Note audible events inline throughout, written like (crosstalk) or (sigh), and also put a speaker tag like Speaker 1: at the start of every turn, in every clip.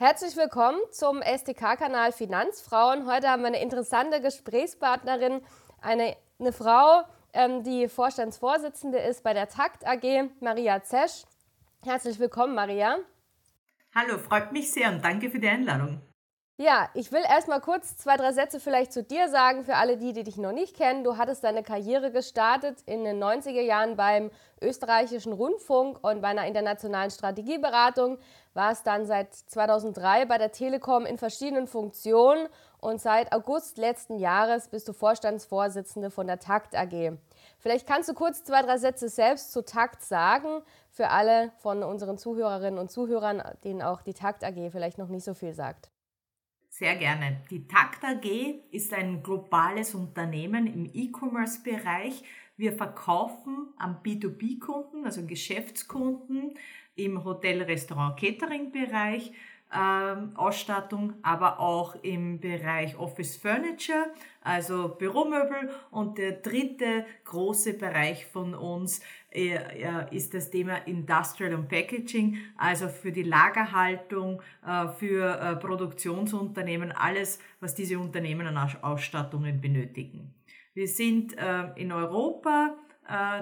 Speaker 1: Herzlich willkommen zum STK-Kanal Finanzfrauen. Heute haben wir eine interessante Gesprächspartnerin, eine, eine Frau, ähm, die Vorstandsvorsitzende ist bei der Takt AG, Maria Zesch. Herzlich willkommen, Maria.
Speaker 2: Hallo, freut mich sehr und danke für die Einladung.
Speaker 1: Ja, ich will erstmal kurz zwei, drei Sätze vielleicht zu dir sagen, für alle die, die dich noch nicht kennen. Du hattest deine Karriere gestartet in den 90er Jahren beim österreichischen Rundfunk und bei einer internationalen Strategieberatung, warst dann seit 2003 bei der Telekom in verschiedenen Funktionen und seit August letzten Jahres bist du Vorstandsvorsitzende von der Takt AG. Vielleicht kannst du kurz zwei, drei Sätze selbst zu Takt sagen, für alle von unseren Zuhörerinnen und Zuhörern, denen auch die Takt AG vielleicht noch nicht so viel sagt.
Speaker 2: Sehr gerne. Die Takt AG ist ein globales Unternehmen im E-Commerce-Bereich. Wir verkaufen an B2B-Kunden, also Geschäftskunden im Hotel, Restaurant, Catering-Bereich ähm, Ausstattung, aber auch im Bereich Office Furniture, also Büromöbel. Und der dritte große Bereich von uns äh, ist das Thema Industrial und Packaging, also für die Lagerhaltung, äh, für äh, Produktionsunternehmen, alles, was diese Unternehmen an Ausstattungen benötigen. Wir sind in Europa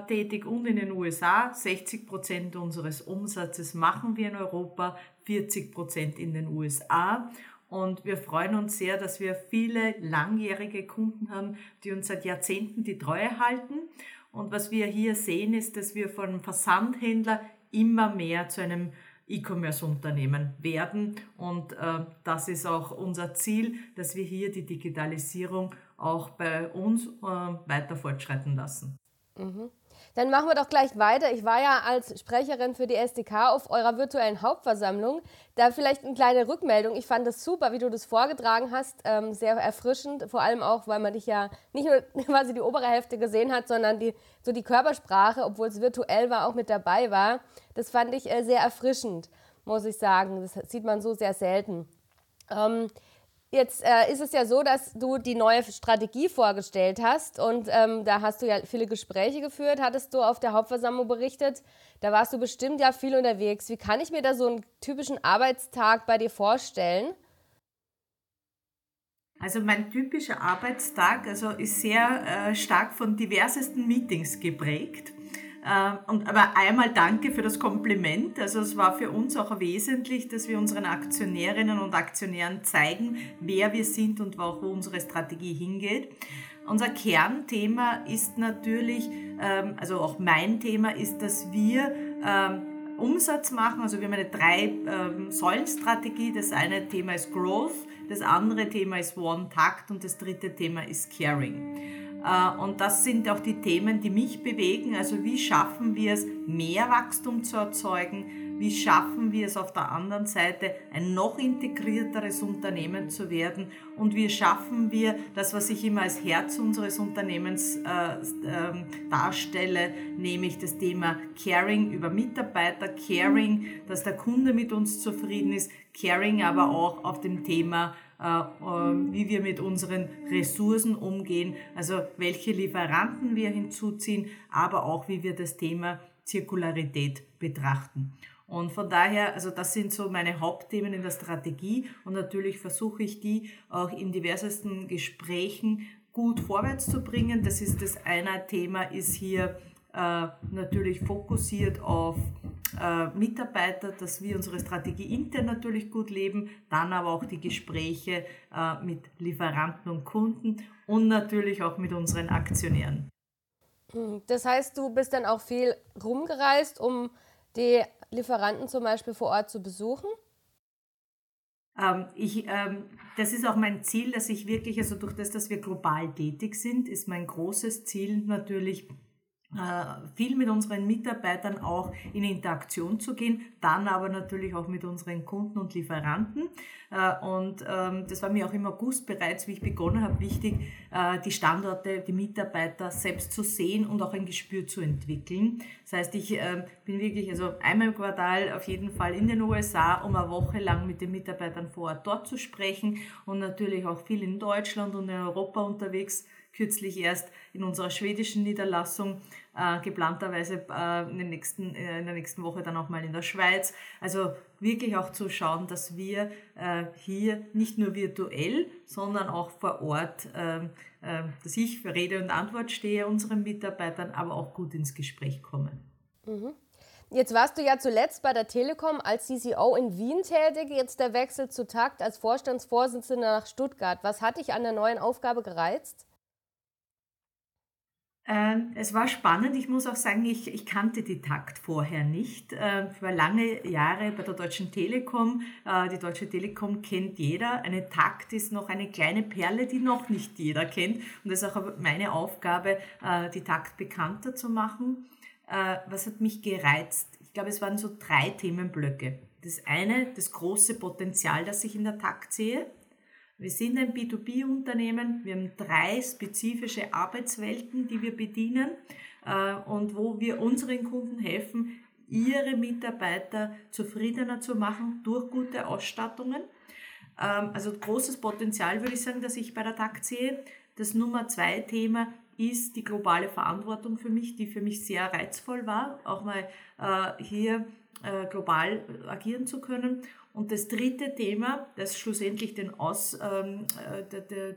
Speaker 2: tätig und in den USA. 60 Prozent unseres Umsatzes machen wir in Europa, 40 Prozent in den USA. Und wir freuen uns sehr, dass wir viele langjährige Kunden haben, die uns seit Jahrzehnten die Treue halten. Und was wir hier sehen, ist, dass wir von Versandhändler immer mehr zu einem E-Commerce-Unternehmen werden. Und äh, das ist auch unser Ziel, dass wir hier die Digitalisierung auch bei uns äh, weiter fortschreiten lassen.
Speaker 1: Mhm. Dann machen wir doch gleich weiter. Ich war ja als Sprecherin für die SDK auf eurer virtuellen Hauptversammlung. Da vielleicht eine kleine Rückmeldung. Ich fand das super, wie du das vorgetragen hast. Ähm, sehr erfrischend. Vor allem auch, weil man dich ja nicht nur (laughs) quasi die obere Hälfte gesehen hat, sondern die, so die Körpersprache, obwohl es virtuell war, auch mit dabei war. Das fand ich äh, sehr erfrischend, muss ich sagen. Das sieht man so sehr selten. Ähm, Jetzt äh, ist es ja so, dass du die neue Strategie vorgestellt hast und ähm, da hast du ja viele Gespräche geführt, hattest du auf der Hauptversammlung berichtet. Da warst du bestimmt ja viel unterwegs. Wie kann ich mir da so einen typischen Arbeitstag bei dir vorstellen?
Speaker 2: Also mein typischer Arbeitstag also ist sehr äh, stark von diversesten Meetings geprägt. Ähm, und, aber einmal danke für das Kompliment. Also es war für uns auch wesentlich, dass wir unseren Aktionärinnen und Aktionären zeigen, wer wir sind und wo unsere Strategie hingeht. Unser Kernthema ist natürlich, ähm, also auch mein Thema ist, dass wir ähm, Umsatz machen. Also wir haben eine drei Säulenstrategie. Das eine Thema ist Growth, das andere Thema ist One Takt und das dritte Thema ist Caring. Äh, und das sind auch die Themen, die mich bewegen. Also wie schaffen wir es, mehr Wachstum zu erzeugen? Wie schaffen wir es auf der anderen Seite, ein noch integrierteres Unternehmen zu werden? Und wie schaffen wir das, was ich immer als Herz unseres Unternehmens äh, äh, darstelle, nämlich das Thema Caring über Mitarbeiter, Caring, dass der Kunde mit uns zufrieden ist, Caring aber auch auf dem Thema wie wir mit unseren Ressourcen umgehen, also welche Lieferanten wir hinzuziehen, aber auch wie wir das Thema Zirkularität betrachten. Und von daher, also das sind so meine Hauptthemen in der Strategie und natürlich versuche ich die auch in diversesten Gesprächen gut vorwärts zu bringen. Das ist das eine Thema, ist hier äh, natürlich fokussiert auf äh, Mitarbeiter, dass wir unsere Strategie intern natürlich gut leben, dann aber auch die Gespräche äh, mit Lieferanten und Kunden und natürlich auch mit unseren Aktionären.
Speaker 1: Hm, das heißt, du bist dann auch viel rumgereist, um die Lieferanten zum Beispiel vor Ort zu besuchen?
Speaker 2: Ähm, ich, ähm, das ist auch mein Ziel, dass ich wirklich, also durch das, dass wir global tätig sind, ist mein großes Ziel natürlich, äh, viel mit unseren Mitarbeitern auch in Interaktion zu gehen, dann aber natürlich auch mit unseren Kunden und Lieferanten. Äh, und ähm, das war mir auch im August bereits, wie ich begonnen habe, wichtig, äh, die Standorte, die Mitarbeiter selbst zu sehen und auch ein Gespür zu entwickeln. Das heißt, ich ähm, bin wirklich also einmal im Quartal auf jeden Fall in den USA, um eine Woche lang mit den Mitarbeitern vor Ort dort zu sprechen und natürlich auch viel in Deutschland und in Europa unterwegs kürzlich erst in unserer schwedischen Niederlassung, äh, geplanterweise äh, in, nächsten, äh, in der nächsten Woche dann auch mal in der Schweiz. Also wirklich auch zu schauen, dass wir äh, hier nicht nur virtuell, sondern auch vor Ort, ähm, äh, dass ich für Rede und Antwort stehe unseren Mitarbeitern, aber auch gut ins Gespräch kommen.
Speaker 1: Mhm. Jetzt warst du ja zuletzt bei der Telekom als CCO in Wien tätig, jetzt der Wechsel zu Takt als Vorstandsvorsitzender nach Stuttgart. Was hat dich an der neuen Aufgabe gereizt?
Speaker 2: Ähm, es war spannend. Ich muss auch sagen, ich, ich kannte die Takt vorher nicht. Ähm, ich war lange Jahre bei der Deutschen Telekom. Äh, die Deutsche Telekom kennt jeder. Eine Takt ist noch eine kleine Perle, die noch nicht jeder kennt. Und es ist auch meine Aufgabe, äh, die Takt bekannter zu machen. Äh, was hat mich gereizt? Ich glaube, es waren so drei Themenblöcke. Das eine, das große Potenzial, das ich in der Takt sehe. Wir sind ein B2B-Unternehmen, wir haben drei spezifische Arbeitswelten, die wir bedienen äh, und wo wir unseren Kunden helfen, ihre Mitarbeiter zufriedener zu machen durch gute Ausstattungen. Ähm, also großes Potenzial würde ich sagen, dass ich bei der Takt sehe. Das Nummer zwei Thema ist die globale Verantwortung für mich, die für mich sehr reizvoll war, auch mal äh, hier äh, global agieren zu können. Und das dritte Thema, das schlussendlich den Aus, ähm, äh,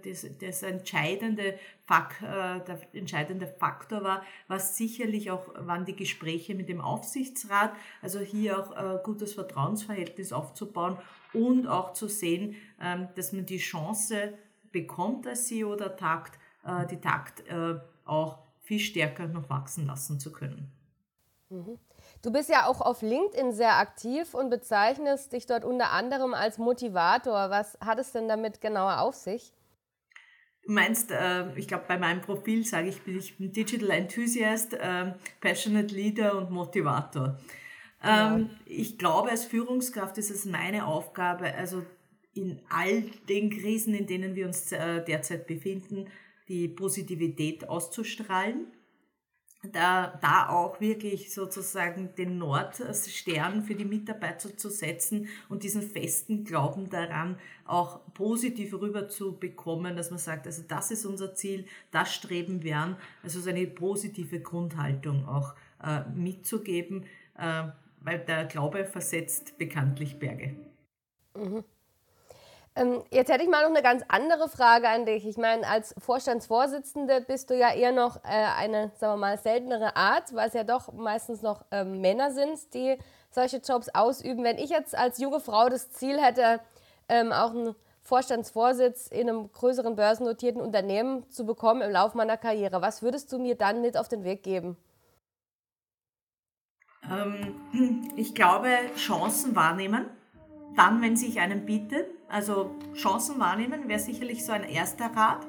Speaker 2: das, das entscheidende Fak, äh, der entscheidende Faktor war, was sicherlich auch waren die Gespräche mit dem Aufsichtsrat, also hier auch äh, gutes Vertrauensverhältnis aufzubauen und auch zu sehen, ähm, dass man die Chance bekommt als CEO der Takt, die Takt auch viel stärker noch wachsen lassen zu können.
Speaker 1: Mhm. Du bist ja auch auf LinkedIn sehr aktiv und bezeichnest dich dort unter anderem als Motivator. Was hat es denn damit genauer auf sich?
Speaker 2: Du meinst, äh, ich glaube, bei meinem Profil sage ich, bin ich ein Digital Enthusiast, äh, Passionate Leader und Motivator. Ja. Ähm, ich glaube, als Führungskraft ist es meine Aufgabe, also in all den Krisen, in denen wir uns äh, derzeit befinden, die Positivität auszustrahlen da, da auch wirklich sozusagen den Nordstern für die Mitarbeiter zu setzen und diesen festen Glauben daran auch positiv rüber zu bekommen, dass man sagt, also das ist unser Ziel, das streben wir an, also so eine positive Grundhaltung auch äh, mitzugeben, äh, weil der Glaube versetzt bekanntlich Berge.
Speaker 1: Mhm. Ähm, jetzt hätte ich mal noch eine ganz andere Frage an dich. Ich meine, als Vorstandsvorsitzende bist du ja eher noch äh, eine, sagen wir mal, seltenere Art, weil es ja doch meistens noch ähm, Männer sind, die solche Jobs ausüben. Wenn ich jetzt als junge Frau das Ziel hätte, ähm, auch einen Vorstandsvorsitz in einem größeren börsennotierten Unternehmen zu bekommen im Laufe meiner Karriere, was würdest du mir dann mit auf den Weg geben?
Speaker 2: Ähm, ich glaube, Chancen wahrnehmen dann, wenn sich einem bietet, also Chancen wahrnehmen, wäre sicherlich so ein erster Rat.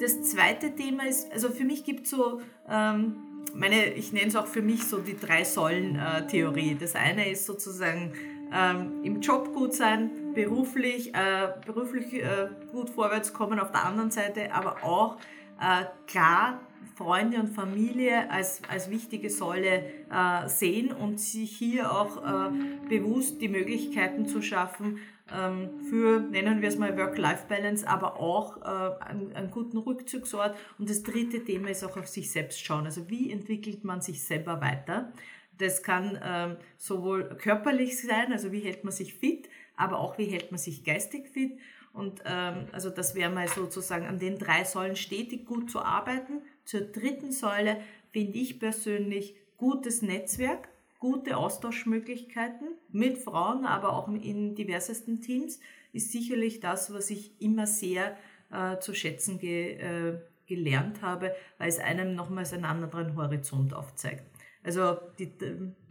Speaker 2: Das zweite Thema ist, also für mich gibt es so, ähm, meine, ich nenne es auch für mich so die drei Säulen-Theorie. Äh, das eine ist sozusagen ähm, im Job gut sein, beruflich, äh, beruflich äh, gut vorwärts kommen auf der anderen Seite, aber auch äh, klar Freunde und Familie als, als wichtige Säule äh, sehen und sich hier auch äh, bewusst die Möglichkeiten zu schaffen ähm, für, nennen wir es mal Work-Life-Balance, aber auch äh, einen, einen, guten Rückzugsort. Und das dritte Thema ist auch auf sich selbst schauen. Also wie entwickelt man sich selber weiter? Das kann ähm, sowohl körperlich sein, also wie hält man sich fit, aber auch wie hält man sich geistig fit. Und ähm, also das wäre mal sozusagen an den drei Säulen stetig gut zu arbeiten. Zur dritten Säule finde ich persönlich gutes Netzwerk, gute Austauschmöglichkeiten mit Frauen, aber auch in diversesten Teams ist sicherlich das, was ich immer sehr äh, zu schätzen ge, äh, gelernt habe, weil es einem nochmals einen anderen Horizont aufzeigt. Also die,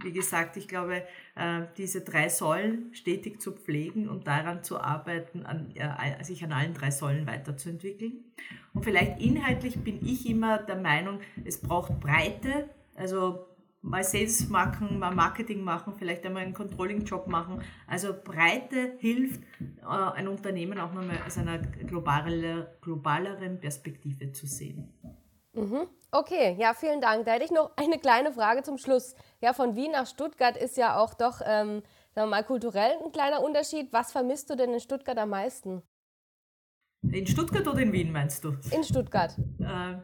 Speaker 2: wie gesagt, ich glaube, äh, diese drei Säulen stetig zu pflegen und daran zu arbeiten, an, sich an allen drei Säulen weiterzuentwickeln. Und vielleicht inhaltlich bin ich immer der Meinung, es braucht Breite, also mal Sales machen, mal Marketing machen, vielleicht einmal einen Controlling-Job machen. Also Breite hilft, äh, ein Unternehmen auch nochmal aus einer globaleren Perspektive zu sehen.
Speaker 1: Mhm. Okay, ja, vielen Dank. Da hätte ich noch eine kleine Frage zum Schluss. Ja, von Wien nach Stuttgart ist ja auch doch, ähm, sagen wir mal, kulturell ein kleiner Unterschied. Was vermisst du denn in Stuttgart am meisten?
Speaker 2: In Stuttgart oder in Wien meinst du?
Speaker 1: In Stuttgart.
Speaker 2: Äh,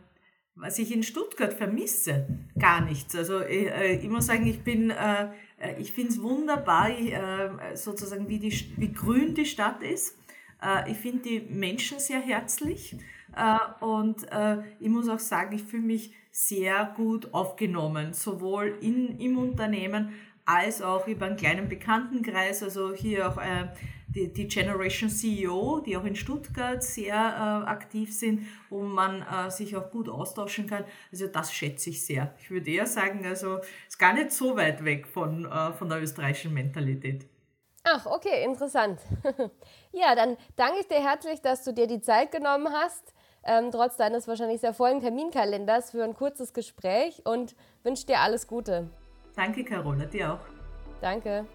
Speaker 2: was ich in Stuttgart vermisse, gar nichts. Also ich, äh, ich muss sagen, ich bin, äh, äh ich finde es wunderbar, äh, sozusagen wie, die, wie grün die Stadt ist. Äh, ich finde die Menschen sehr herzlich und ich muss auch sagen, ich fühle mich sehr gut aufgenommen, sowohl in, im Unternehmen als auch über einen kleinen Bekanntenkreis, also hier auch äh, die, die, Generation CEO, die auch in Stuttgart sehr äh, aktiv sind, wo man äh, sich auch gut austauschen kann. Also das schätze ich sehr. Ich würde eher sagen, also ist gar nicht so weit weg von, äh, von der österreichischen Mentalität.
Speaker 1: Ach, okay, interessant. (laughs) ja, dann danke ich dir herzlich, dass du dir die Zeit genommen hast, ähm, trotz deines wahrscheinlich sehr vollen Terminkalenders, für ein kurzes Gespräch und wünsche dir alles Gute.
Speaker 2: Danke, Carola, dir auch.
Speaker 1: Danke.